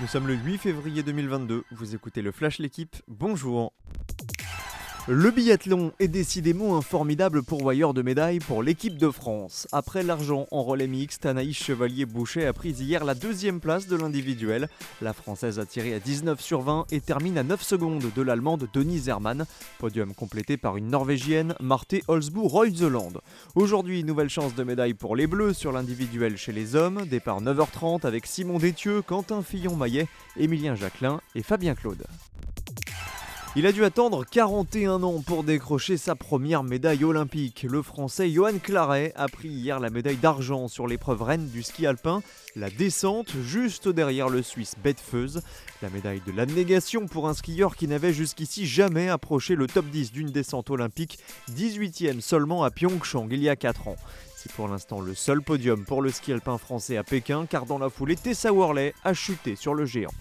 Nous sommes le 8 février 2022, vous écoutez le Flash L'équipe, bonjour le biathlon est décidément un formidable pourvoyeur de médailles pour l'équipe de France. Après l'argent en relais mixte, Anaïs Chevalier-Boucher a pris hier la deuxième place de l'individuel. La Française a tiré à 19 sur 20 et termine à 9 secondes de l'Allemande Denise Hermann. Podium complété par une Norvégienne, Marthe Holzbourg-Reuseland. Aujourd'hui, nouvelle chance de médaille pour les Bleus sur l'individuel chez les hommes. Départ 9h30 avec Simon Détieux, Quentin Fillon-Maillet, Émilien Jacquelin et Fabien Claude. Il a dû attendre 41 ans pour décrocher sa première médaille olympique. Le français Johan Claret a pris hier la médaille d'argent sur l'épreuve reine du ski alpin, la descente, juste derrière le Suisse Bedfeuz. La médaille de l'abnégation pour un skieur qui n'avait jusqu'ici jamais approché le top 10 d'une descente olympique, 18e seulement à Pyeongchang il y a 4 ans. C'est pour l'instant le seul podium pour le ski alpin français à Pékin, car dans la foulée, Tessa Worley a chuté sur le géant.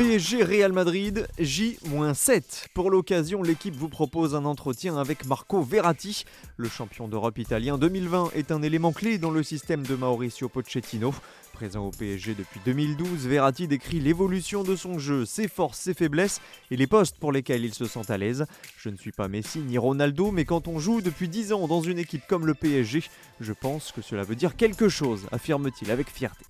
PSG Real Madrid, J-7. Pour l'occasion, l'équipe vous propose un entretien avec Marco Verratti. Le champion d'Europe italien 2020 est un élément clé dans le système de Mauricio Pochettino. Présent au PSG depuis 2012, Verratti décrit l'évolution de son jeu, ses forces, ses faiblesses et les postes pour lesquels il se sent à l'aise. Je ne suis pas Messi ni Ronaldo, mais quand on joue depuis 10 ans dans une équipe comme le PSG, je pense que cela veut dire quelque chose, affirme-t-il avec fierté.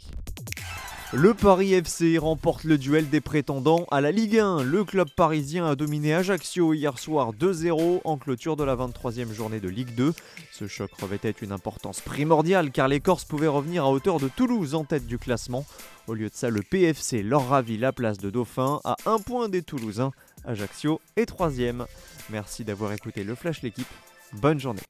Le Paris FC remporte le duel des prétendants à la Ligue 1. Le club parisien a dominé Ajaccio hier soir 2-0 en clôture de la 23e journée de Ligue 2. Ce choc revêtait une importance primordiale car les Corses pouvaient revenir à hauteur de Toulouse en tête du classement. Au lieu de ça, le PFC leur ravit la place de Dauphin à un point des Toulousains. Ajaccio est troisième. Merci d'avoir écouté le Flash l'équipe. Bonne journée.